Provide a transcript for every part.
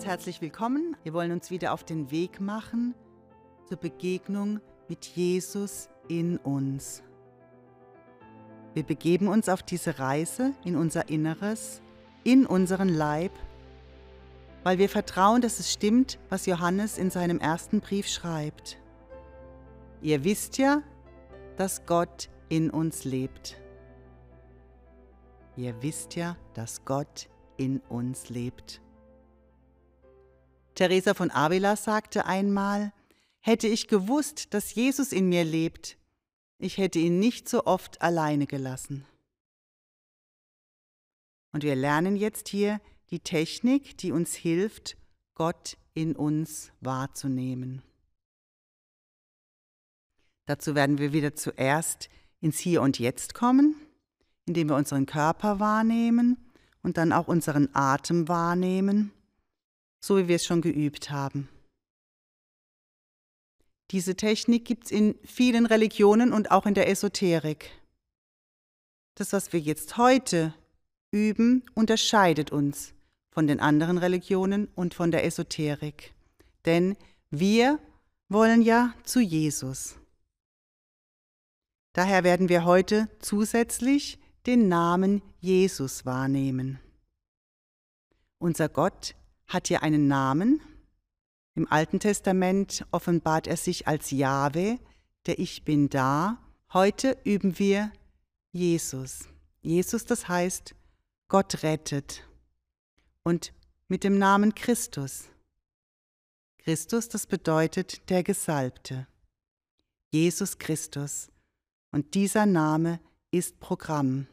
ganz herzlich willkommen. Wir wollen uns wieder auf den Weg machen zur Begegnung mit Jesus in uns. Wir begeben uns auf diese Reise in unser Inneres, in unseren Leib, weil wir vertrauen, dass es stimmt, was Johannes in seinem ersten Brief schreibt. Ihr wisst ja, dass Gott in uns lebt. Ihr wisst ja, dass Gott in uns lebt. Teresa von Avila sagte einmal, hätte ich gewusst, dass Jesus in mir lebt, ich hätte ihn nicht so oft alleine gelassen. Und wir lernen jetzt hier die Technik, die uns hilft, Gott in uns wahrzunehmen. Dazu werden wir wieder zuerst ins Hier und Jetzt kommen, indem wir unseren Körper wahrnehmen und dann auch unseren Atem wahrnehmen, so wie wir es schon geübt haben. Diese Technik gibt es in vielen Religionen und auch in der Esoterik. Das, was wir jetzt heute üben, unterscheidet uns von den anderen Religionen und von der Esoterik. Denn wir wollen ja zu Jesus. Daher werden wir heute zusätzlich den Namen Jesus wahrnehmen. Unser Gott hat ja einen Namen. Im Alten Testament offenbart er sich als Jahwe, der Ich bin da. Heute üben wir Jesus. Jesus, das heißt, Gott rettet. Und mit dem Namen Christus. Christus, das bedeutet der Gesalbte. Jesus Christus. Und dieser Name ist Programm.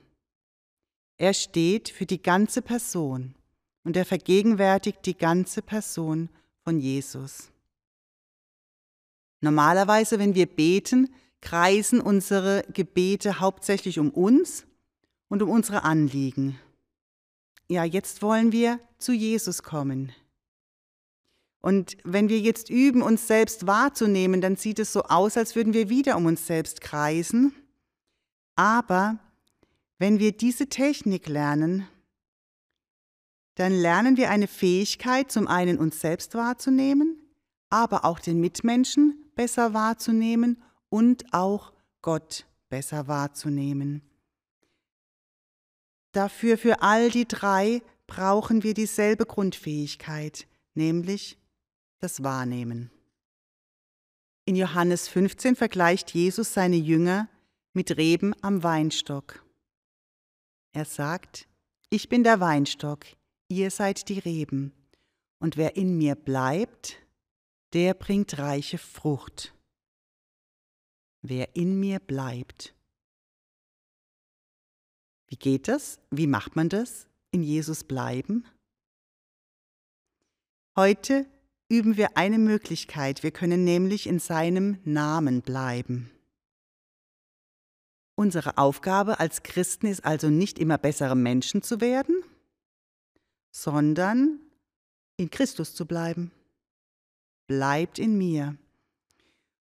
Er steht für die ganze Person und er vergegenwärtigt die ganze Person von Jesus. Normalerweise, wenn wir beten, kreisen unsere Gebete hauptsächlich um uns und um unsere Anliegen. Ja, jetzt wollen wir zu Jesus kommen. Und wenn wir jetzt üben, uns selbst wahrzunehmen, dann sieht es so aus, als würden wir wieder um uns selbst kreisen. Aber wenn wir diese Technik lernen, dann lernen wir eine Fähigkeit, zum einen uns selbst wahrzunehmen, aber auch den Mitmenschen besser wahrzunehmen und auch Gott besser wahrzunehmen. Dafür für all die drei brauchen wir dieselbe Grundfähigkeit, nämlich das Wahrnehmen. In Johannes 15 vergleicht Jesus seine Jünger mit Reben am Weinstock. Er sagt, ich bin der Weinstock, ihr seid die Reben, und wer in mir bleibt, der bringt reiche Frucht. Wer in mir bleibt. Wie geht das? Wie macht man das? In Jesus bleiben? Heute üben wir eine Möglichkeit. Wir können nämlich in seinem Namen bleiben. Unsere Aufgabe als Christen ist also nicht immer bessere Menschen zu werden, sondern in Christus zu bleiben. Bleibt in mir.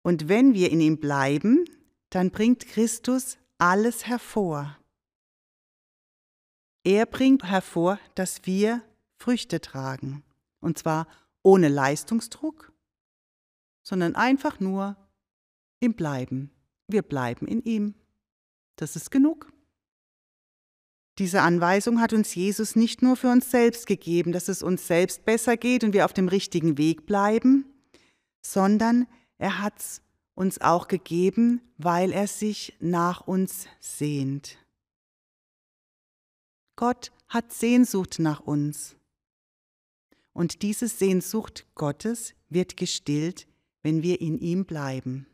Und wenn wir in ihm bleiben, dann bringt Christus alles hervor. Er bringt hervor, dass wir Früchte tragen. Und zwar ohne Leistungsdruck, sondern einfach nur im Bleiben. Wir bleiben in ihm. Das ist genug. Diese Anweisung hat uns Jesus nicht nur für uns selbst gegeben, dass es uns selbst besser geht und wir auf dem richtigen Weg bleiben, sondern er hat es uns auch gegeben, weil er sich nach uns sehnt. Gott hat Sehnsucht nach uns. Und diese Sehnsucht Gottes wird gestillt, wenn wir in ihm bleiben.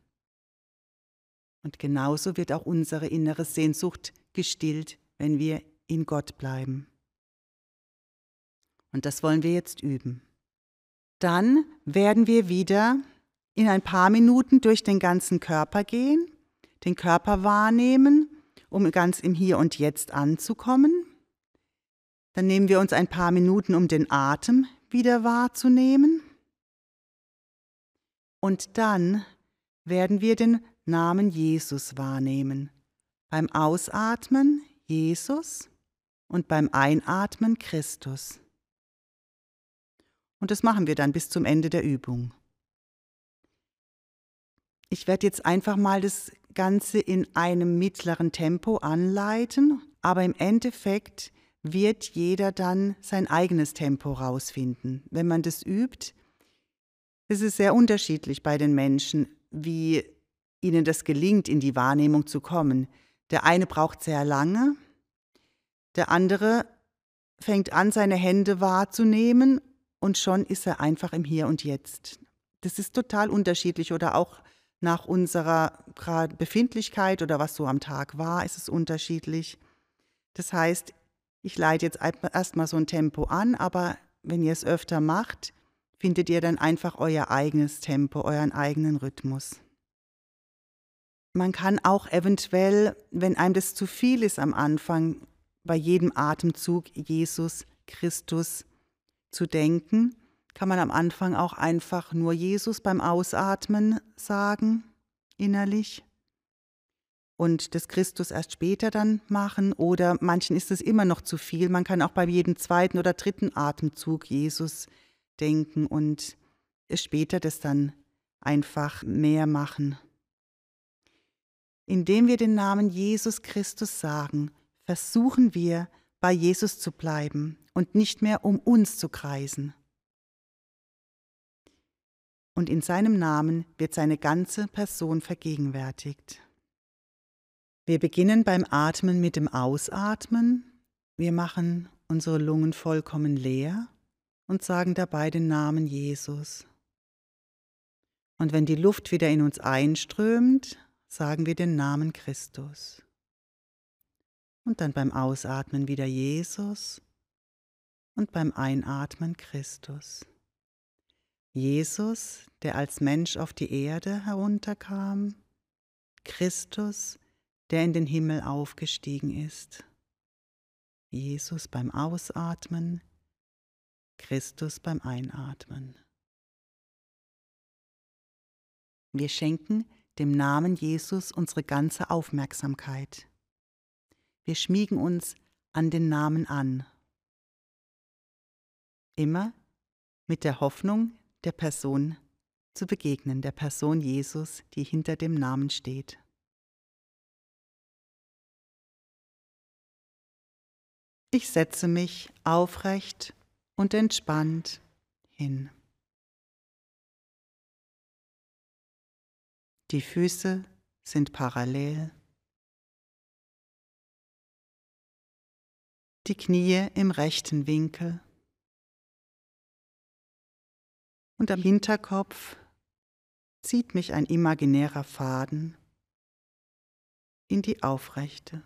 Und genauso wird auch unsere innere Sehnsucht gestillt, wenn wir in Gott bleiben. Und das wollen wir jetzt üben. Dann werden wir wieder in ein paar Minuten durch den ganzen Körper gehen, den Körper wahrnehmen, um ganz im Hier und Jetzt anzukommen. Dann nehmen wir uns ein paar Minuten, um den Atem wieder wahrzunehmen. Und dann werden wir den Namen Jesus wahrnehmen. Beim Ausatmen Jesus und beim Einatmen Christus. Und das machen wir dann bis zum Ende der Übung. Ich werde jetzt einfach mal das Ganze in einem mittleren Tempo anleiten, aber im Endeffekt wird jeder dann sein eigenes Tempo rausfinden. Wenn man das übt, ist es sehr unterschiedlich bei den Menschen, wie ihnen das gelingt, in die Wahrnehmung zu kommen. Der eine braucht sehr lange, der andere fängt an, seine Hände wahrzunehmen und schon ist er einfach im Hier und Jetzt. Das ist total unterschiedlich oder auch nach unserer Befindlichkeit oder was so am Tag war, ist es unterschiedlich. Das heißt, ich leite jetzt erstmal so ein Tempo an, aber wenn ihr es öfter macht, findet ihr dann einfach euer eigenes Tempo, euren eigenen Rhythmus. Man kann auch eventuell, wenn einem das zu viel ist am Anfang, bei jedem Atemzug Jesus Christus zu denken, kann man am Anfang auch einfach nur Jesus beim Ausatmen sagen, innerlich. Und das Christus erst später dann machen. Oder manchen ist es immer noch zu viel. Man kann auch bei jedem zweiten oder dritten Atemzug Jesus denken und später das dann einfach mehr machen. Indem wir den Namen Jesus Christus sagen, versuchen wir, bei Jesus zu bleiben und nicht mehr um uns zu kreisen. Und in seinem Namen wird seine ganze Person vergegenwärtigt. Wir beginnen beim Atmen mit dem Ausatmen. Wir machen unsere Lungen vollkommen leer und sagen dabei den Namen Jesus. Und wenn die Luft wieder in uns einströmt, sagen wir den Namen Christus. Und dann beim Ausatmen wieder Jesus und beim Einatmen Christus. Jesus, der als Mensch auf die Erde herunterkam, Christus, der in den Himmel aufgestiegen ist. Jesus beim Ausatmen, Christus beim Einatmen. Wir schenken dem Namen Jesus unsere ganze Aufmerksamkeit. Wir schmiegen uns an den Namen an. Immer mit der Hoffnung, der Person zu begegnen, der Person Jesus, die hinter dem Namen steht. Ich setze mich aufrecht und entspannt hin. Die Füße sind parallel. Die Knie im rechten Winkel. Und am Hinterkopf zieht mich ein imaginärer Faden in die Aufrechte.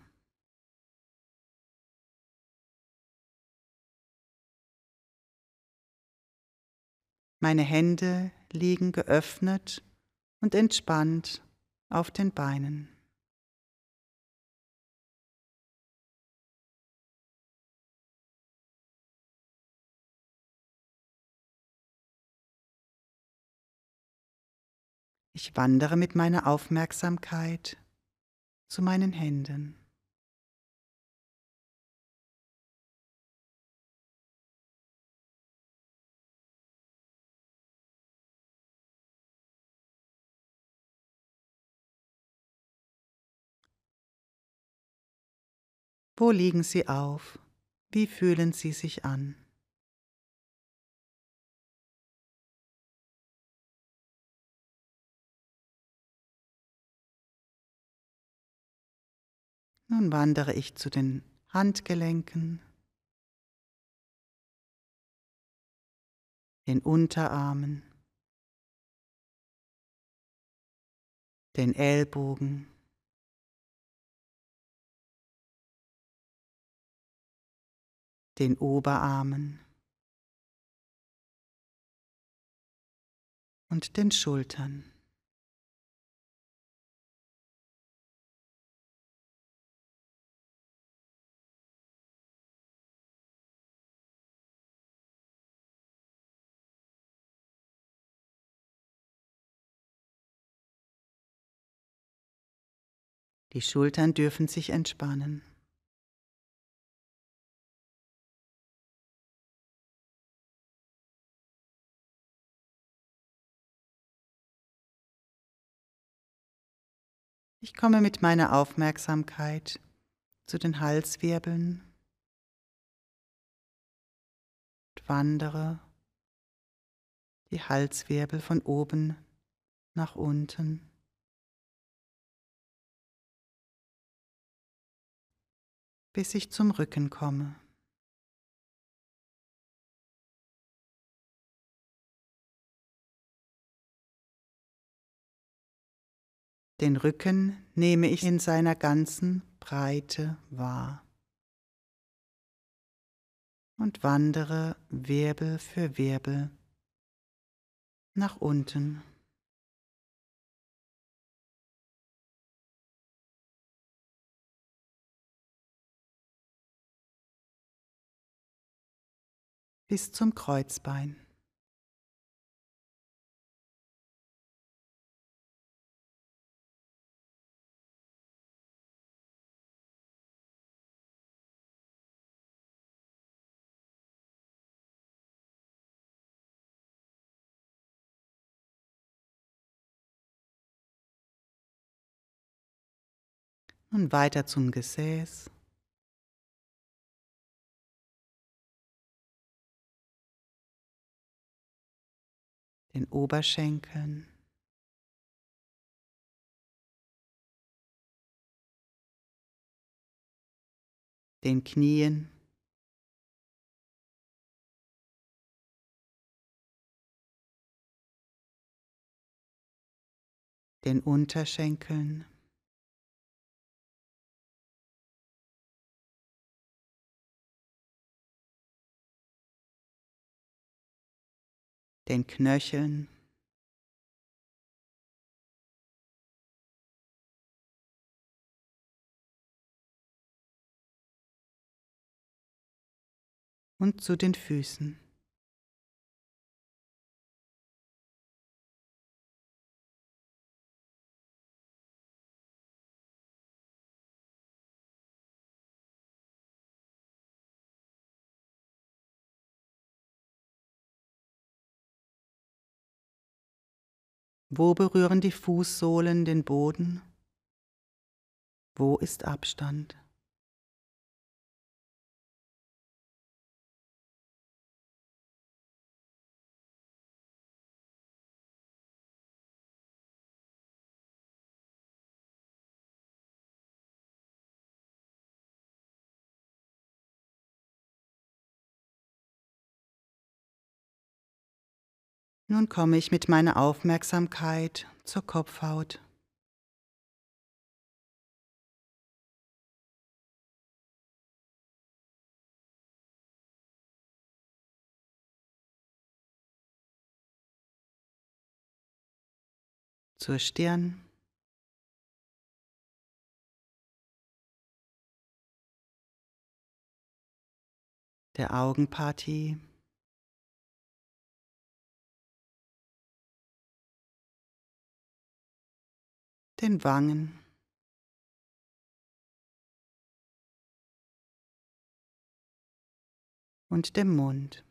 Meine Hände liegen geöffnet und entspannt auf den Beinen. Ich wandere mit meiner Aufmerksamkeit zu meinen Händen. Wo liegen sie auf? Wie fühlen sie sich an? Nun wandere ich zu den Handgelenken, den Unterarmen, den Ellbogen, den Oberarmen. Und den Schultern. Die Schultern dürfen sich entspannen. Ich komme mit meiner Aufmerksamkeit zu den Halswirbeln und wandere die Halswirbel von oben nach unten. Bis ich zum Rücken komme. Den Rücken nehme ich in seiner ganzen Breite wahr und wandere Wirbel für Wirbel nach unten. Bis zum Kreuzbein. Und weiter zum Gesäß. Den Oberschenkeln. Den Knien. Den Unterschenkeln. Den Knöcheln. Und zu den Füßen. Wo berühren die Fußsohlen den Boden? Wo ist Abstand? Nun komme ich mit meiner Aufmerksamkeit zur Kopfhaut. Zur Stirn. Der Augenpartie. Den Wangen. und dem Mund.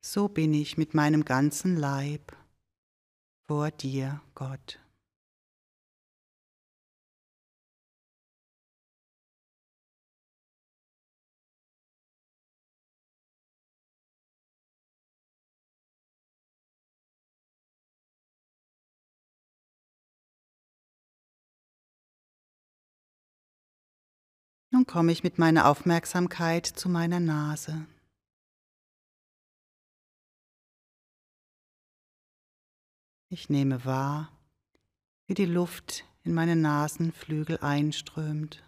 So bin ich mit meinem ganzen Leib vor dir, Gott. Nun komme ich mit meiner Aufmerksamkeit zu meiner Nase. Ich nehme wahr, wie die Luft in meine Nasenflügel einströmt.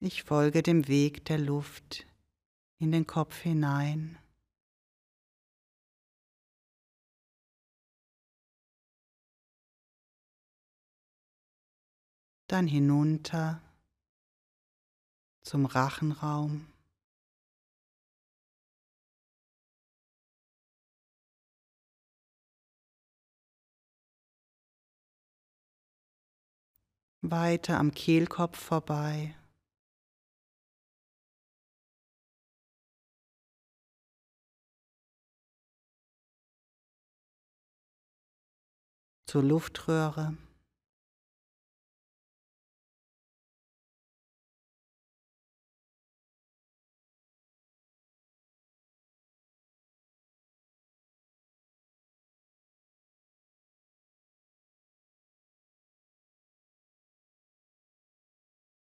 Ich folge dem Weg der Luft in den Kopf hinein. Dann hinunter zum Rachenraum. Weiter am Kehlkopf vorbei. Zur Luftröhre.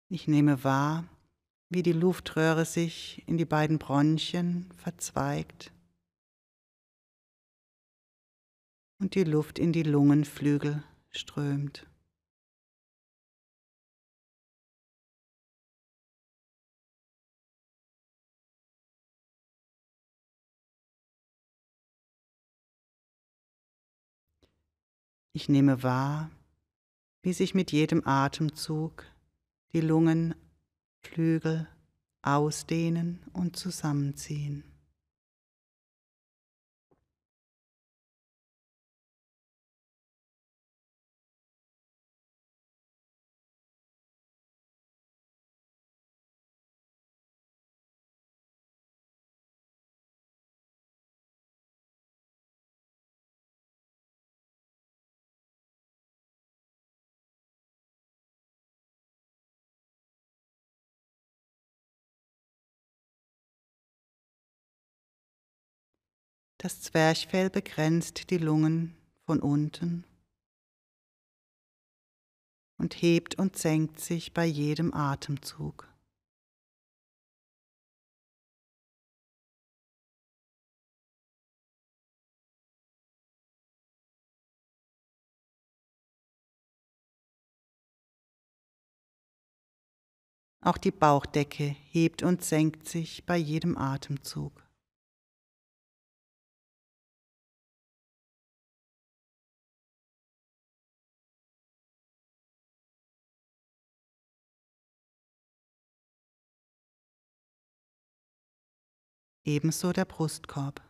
Ich nehme wahr, wie die Luftröhre sich in die beiden Bronchien verzweigt und die Luft in die Lungenflügel strömt. Ich nehme wahr, wie sich mit jedem Atemzug die Lungenflügel ausdehnen und zusammenziehen. Das Zwerchfell begrenzt die Lungen von unten und hebt und senkt sich bei jedem Atemzug. Auch die Bauchdecke hebt und senkt sich bei jedem Atemzug. Ebenso der Brustkorb.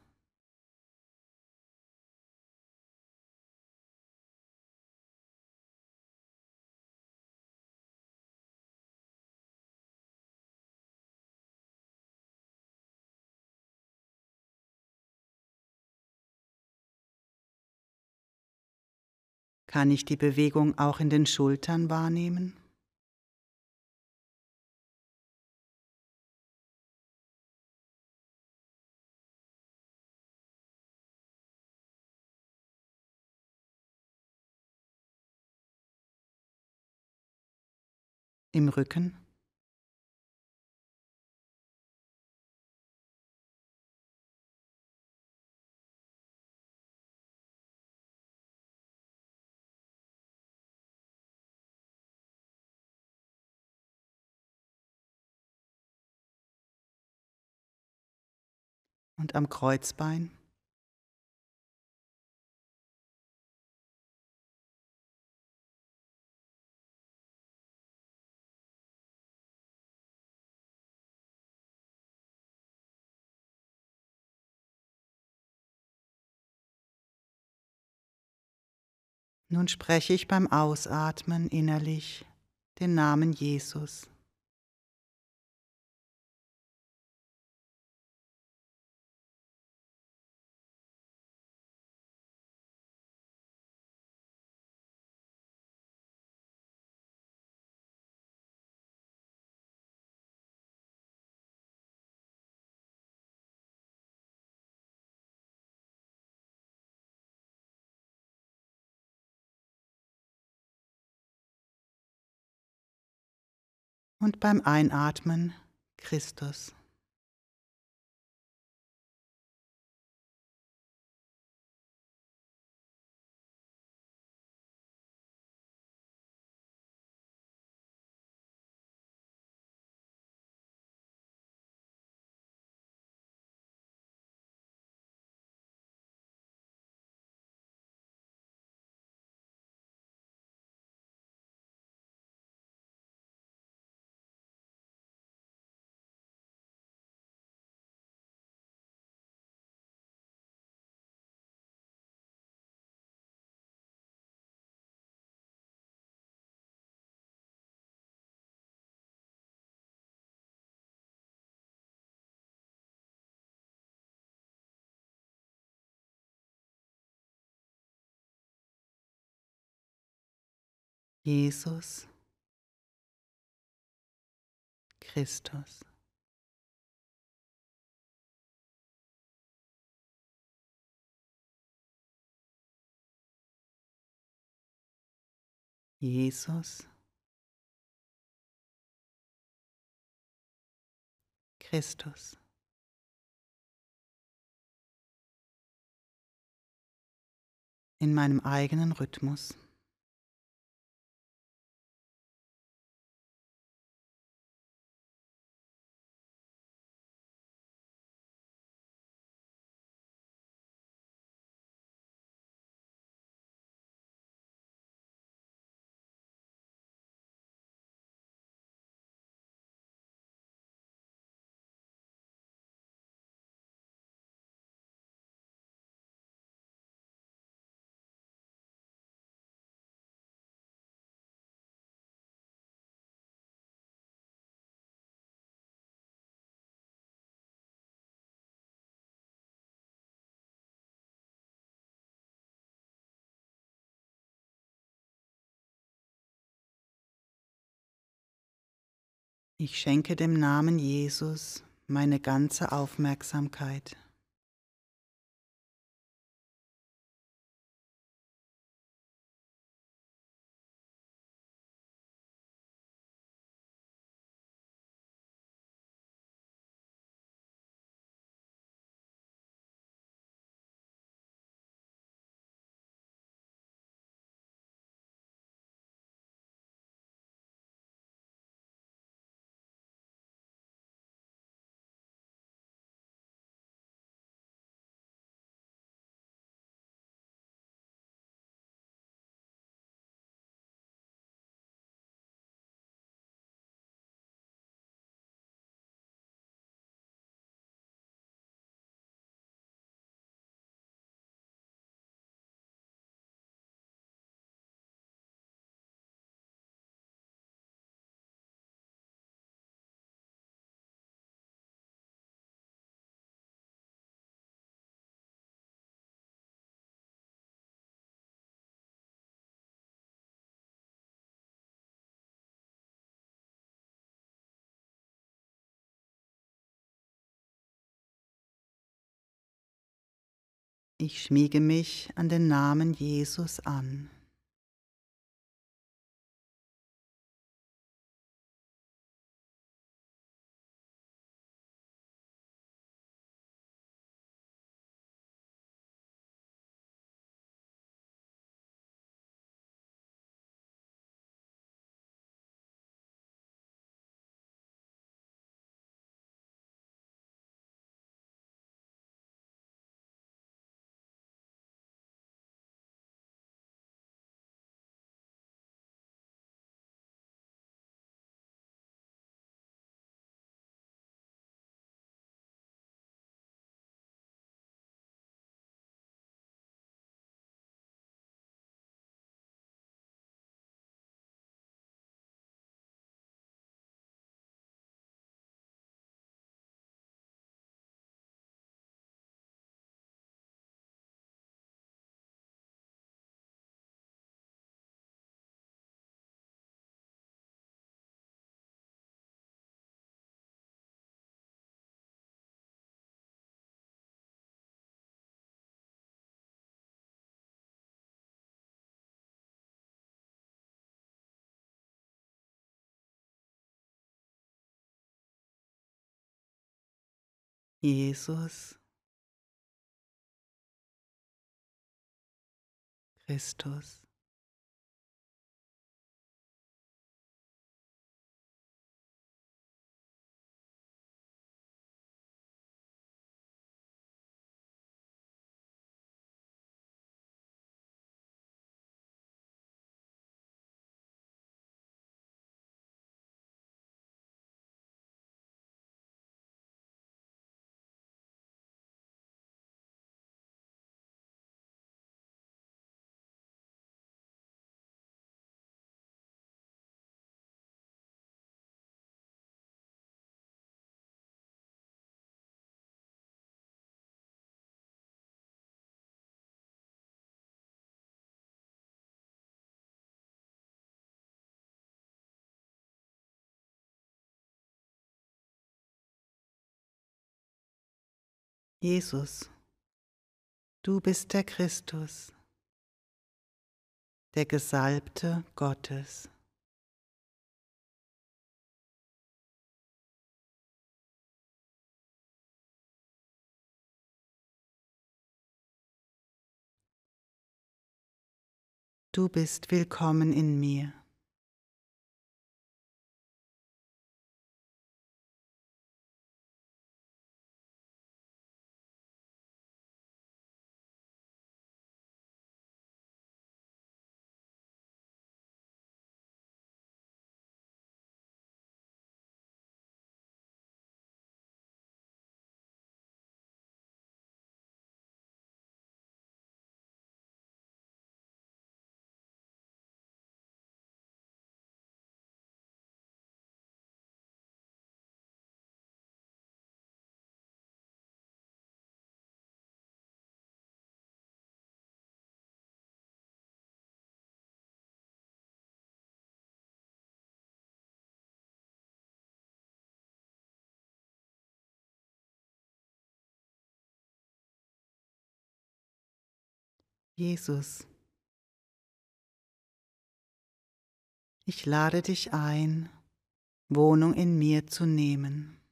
Kann ich die Bewegung auch in den Schultern wahrnehmen? Im Rücken. Und am Kreuzbein. Nun spreche ich beim Ausatmen innerlich den Namen Jesus. Und beim Einatmen Christus. Jesus, Christus. Jesus, Christus. In meinem eigenen Rhythmus. Ich schenke dem Namen Jesus meine ganze Aufmerksamkeit. Ich schmiege mich an den Namen Jesus an. Jesus, Christus. Jesus, du bist der Christus, der Gesalbte Gottes. Du bist willkommen in mir. Jesus, ich lade dich ein, Wohnung in mir zu nehmen.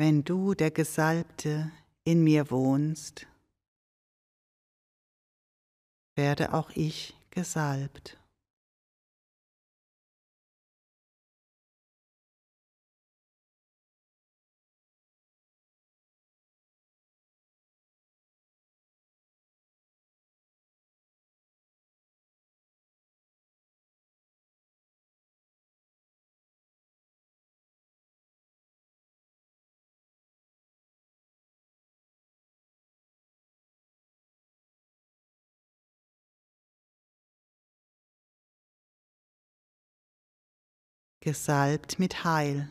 Wenn du, der Gesalbte, in mir wohnst, werde auch ich gesalbt. Gesalbt mit Heil.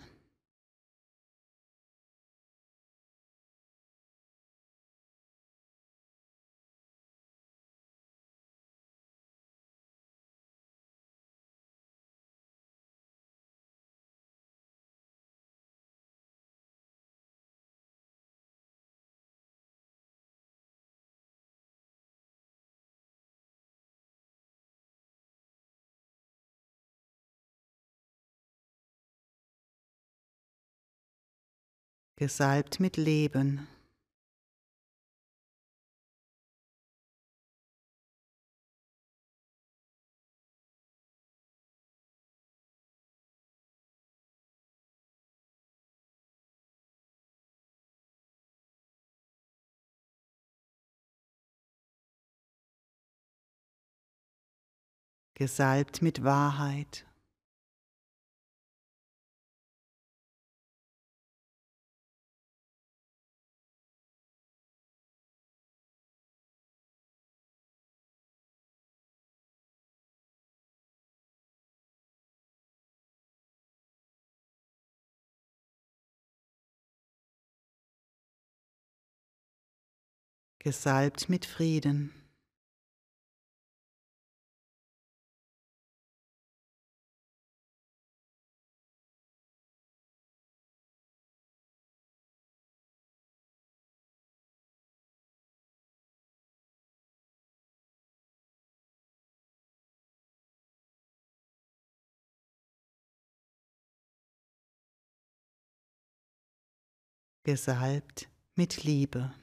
Gesalbt mit Leben. gesalbt mit Wahrheit. Gesalbt mit Frieden. gesalbt mit Liebe.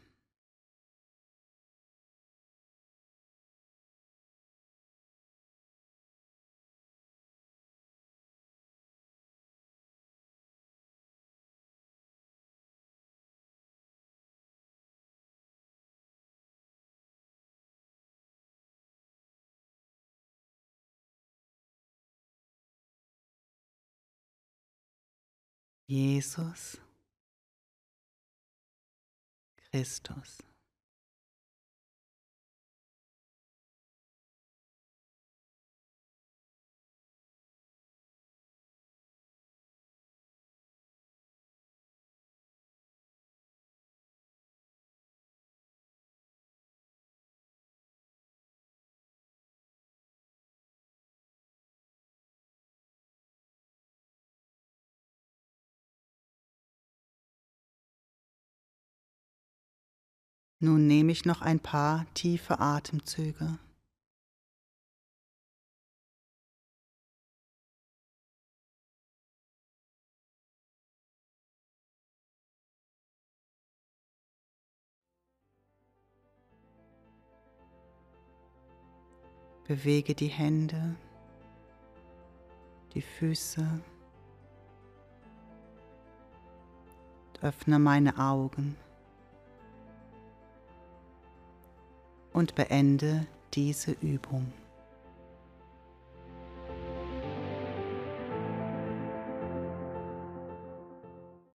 Jesus Christus. Nun nehme ich noch ein paar tiefe Atemzüge. Bewege die Hände, die Füße. Öffne meine Augen. Und beende diese Übung.